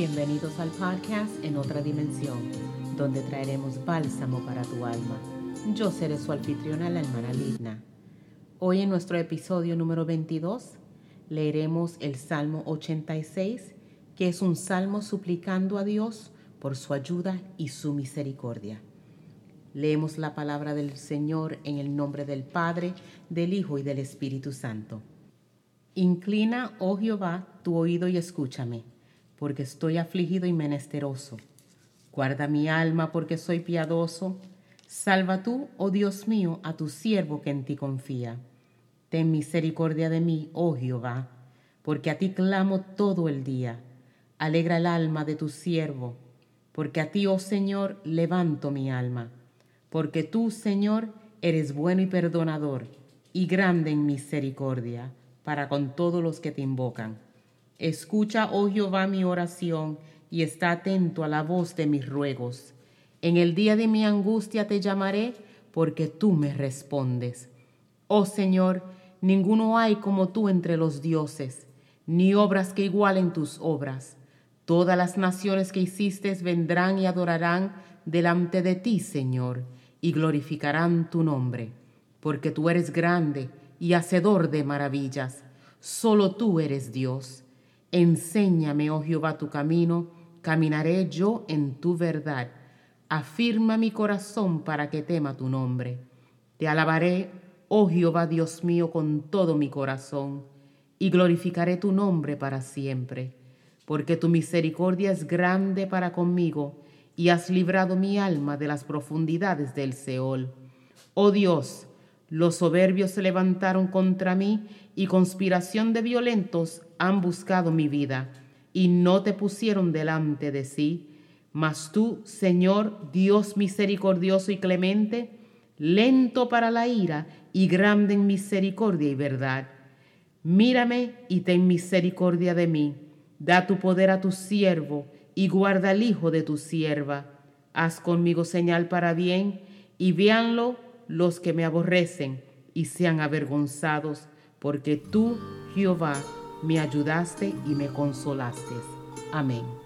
Bienvenidos al podcast En otra dimensión, donde traeremos bálsamo para tu alma. Yo seré su anfitriona, la hermana Ligna. Hoy en nuestro episodio número 22 leeremos el Salmo 86, que es un salmo suplicando a Dios por su ayuda y su misericordia. Leemos la palabra del Señor en el nombre del Padre, del Hijo y del Espíritu Santo. Inclina, oh Jehová, tu oído y escúchame, porque estoy afligido y menesteroso. Guarda mi alma, porque soy piadoso. Salva tú, oh Dios mío, a tu siervo que en ti confía. Ten misericordia de mí, oh Jehová, porque a ti clamo todo el día. Alegra el alma de tu siervo, porque a ti, oh Señor, levanto mi alma porque tú, Señor, eres bueno y perdonador, y grande en misericordia, para con todos los que te invocan. Escucha, oh Jehová, mi oración, y está atento a la voz de mis ruegos. En el día de mi angustia te llamaré, porque tú me respondes. Oh Señor, ninguno hay como tú entre los dioses, ni obras que igualen tus obras. Todas las naciones que hiciste vendrán y adorarán delante de ti, Señor y glorificarán tu nombre, porque tú eres grande y hacedor de maravillas. Solo tú eres Dios. Enséñame, oh Jehová, tu camino, caminaré yo en tu verdad. Afirma mi corazón para que tema tu nombre. Te alabaré, oh Jehová Dios mío, con todo mi corazón, y glorificaré tu nombre para siempre, porque tu misericordia es grande para conmigo y has librado mi alma de las profundidades del Seol. Oh Dios, los soberbios se levantaron contra mí y conspiración de violentos han buscado mi vida y no te pusieron delante de sí. Mas tú, Señor, Dios misericordioso y clemente, lento para la ira y grande en misericordia y verdad. Mírame y ten misericordia de mí. Da tu poder a tu siervo y guarda al hijo de tu sierva. Haz conmigo señal para bien, y véanlo los que me aborrecen, y sean avergonzados, porque tú, Jehová, me ayudaste y me consolaste. Amén.